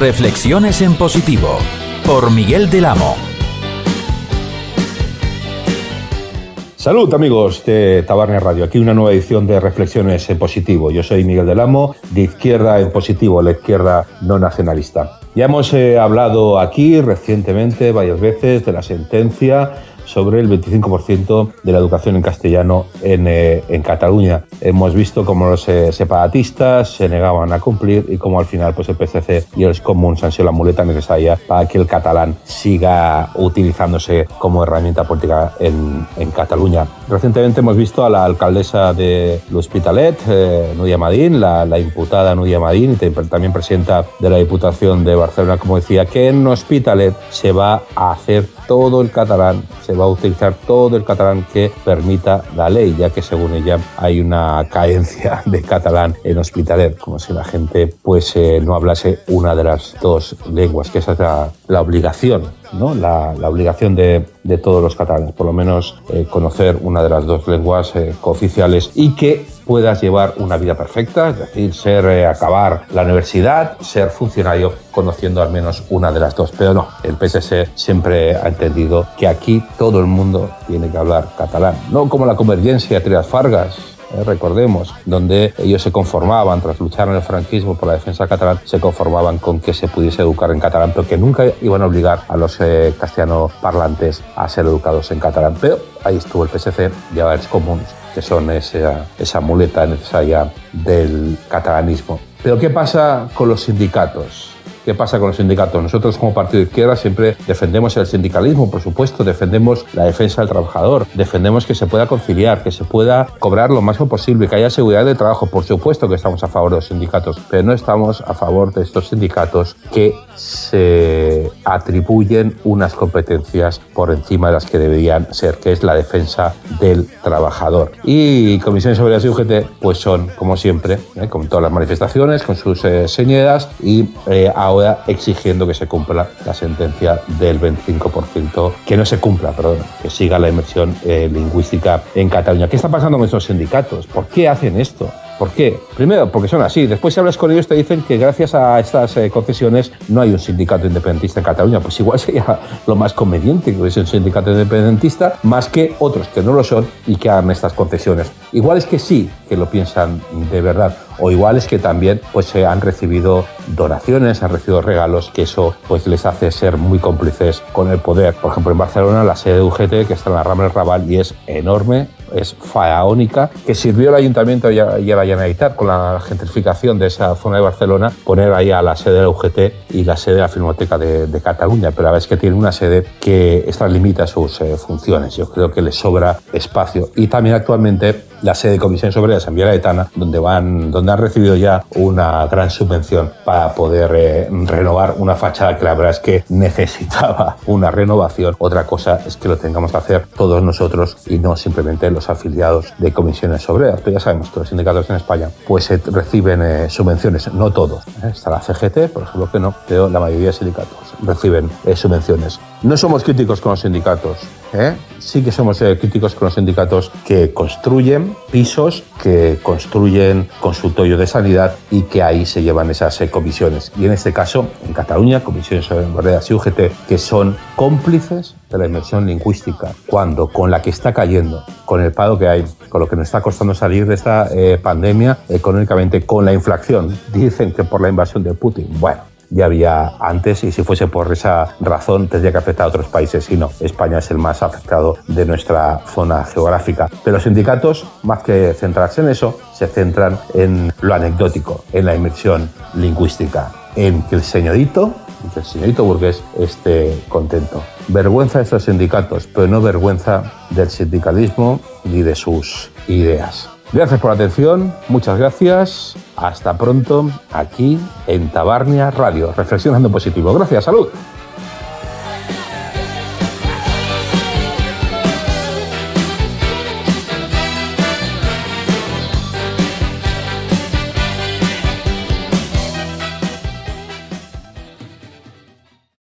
Reflexiones en positivo por Miguel del Amo. Salud amigos de Tabarnia Radio, aquí una nueva edición de Reflexiones en Positivo. Yo soy Miguel del Amo, de izquierda en positivo, la izquierda no nacionalista. Ya hemos eh, hablado aquí recientemente varias veces de la sentencia sobre el 25% de la educación en castellano en, eh, Cataluña. Hemos visto cómo los eh, separatistas se negaban a cumplir y cómo al final pues, el PSC y los comuns han sido la muleta necesaria para que el catalán siga utilizándose como herramienta política en, Cataluña. Recientemente hemos visto a la alcaldesa de l'Hospitalet, eh, Madín, la, la, imputada Núria Madín, también presidenta de la Diputación de Barcelona, como decía, que en Hospitalet se va a hacer todo el catalán, se va a utilizar todo el catalán que permita la ley, ya que según ella hay una carencia de catalán en Hospitalet, como si la gente pues eh, no hablase una de las dos lenguas, que esa es la, la obligación, ¿no? la, obligación de, de, todos los catalanes, por lo menos eh, conocer una de las dos lenguas eh, cooficiales y que puedas llevar una vida perfecta, es decir, ser eh, acabar la universidad, ser funcionario conociendo al menos una de las dos. Pero no, el PSC siempre ha entendido que aquí todo el mundo tiene que hablar catalán, no como la convergencia entre las Fargas, eh, recordemos, donde ellos se conformaban, tras luchar en el franquismo por la defensa catalán, se conformaban con que se pudiese educar en catalán, pero que nunca iban a obligar a los eh, castellano parlantes a ser educados en catalán. Pero ahí estuvo el PSC y ahora es común que son esa, esa muleta necesaria del catalanismo. Pero ¿qué pasa con los sindicatos? ¿Qué pasa con los sindicatos? Nosotros como partido de izquierda siempre defendemos el sindicalismo, por supuesto, defendemos la defensa del trabajador, defendemos que se pueda conciliar, que se pueda cobrar lo máximo posible, que haya seguridad de trabajo. Por supuesto que estamos a favor de los sindicatos, pero no estamos a favor de estos sindicatos que se atribuyen unas competencias por encima de las que deberían ser, que es la defensa del trabajador. Y Comisiones Obreras y UGT, pues son, como siempre, ¿eh? con todas las manifestaciones, con sus eh, señeras y eh, ahora exigiendo que se cumpla la sentencia del 25%, que no se cumpla, perdón, que siga la inmersión eh, lingüística en Cataluña. ¿Qué está pasando con estos sindicatos? ¿Por qué hacen esto? ¿Por qué? Primero, porque son así. Después, si hablas con ellos, te dicen que gracias a estas eh, concesiones no hay un sindicato independentista en Cataluña. Pues igual sería lo más conveniente que hubiese un sindicato independentista, más que otros que no lo son y que hagan estas concesiones. Igual es que sí, que lo piensan de verdad. O igual es que también pues, han recibido donaciones, han recibido regalos, que eso pues, les hace ser muy cómplices con el poder. Por ejemplo, en Barcelona, la sede de UGT, que está en la Rambla Raval y es enorme, es faraónica, que sirvió al ayuntamiento y a, y la Generalitat con la gentrificación de esa zona de Barcelona, poner ahí a la sede de la UGT y la sede de la Filmoteca de, de Cataluña, pero a veces que tiene una sede que extralimita sus eh, funciones. Yo creo que le sobra espacio. Y también actualmente la sede de Comisiones Obreras en Villaretana, donde, van, donde han recibido ya una gran subvención para poder eh, renovar una fachada que la verdad es que necesitaba una renovación. Otra cosa es que lo tengamos que hacer todos nosotros y no simplemente los afiliados de Comisiones Obreras. Pero ya sabemos que los sindicatos en España pues eh, reciben eh, subvenciones, no todos. ¿eh? Está la CGT, por ejemplo, que no, pero la mayoría de sindicatos reciben subvenciones. No somos críticos con los sindicatos, ¿eh? sí que somos eh, críticos con los sindicatos que construyen pisos, que construyen consultorios de sanidad y que ahí se llevan esas eh, comisiones. Y en este caso, en Cataluña, Comisiones Obreras y UGT, que son cómplices de la inmersión lingüística, cuando con la que está cayendo, con el paro que hay, con lo que nos está costando salir de esta eh, pandemia económicamente, con la inflación, dicen que por la invasión de Putin. Bueno, ya había antes y si fuese por esa razón tendría que afectar a otros países y no, España es el más afectado de nuestra zona geográfica. Pero los sindicatos, más que centrarse en eso, se centran en lo anecdótico, en la inmersión lingüística, en que el señorito, el señorito burgués esté contento. Vergüenza de estos sindicatos, pero no vergüenza del sindicalismo ni de sus ideas. Gracias por la atención, muchas gracias. Hasta pronto aquí en Tabarnia Radio, reflexionando positivo. Gracias, salud.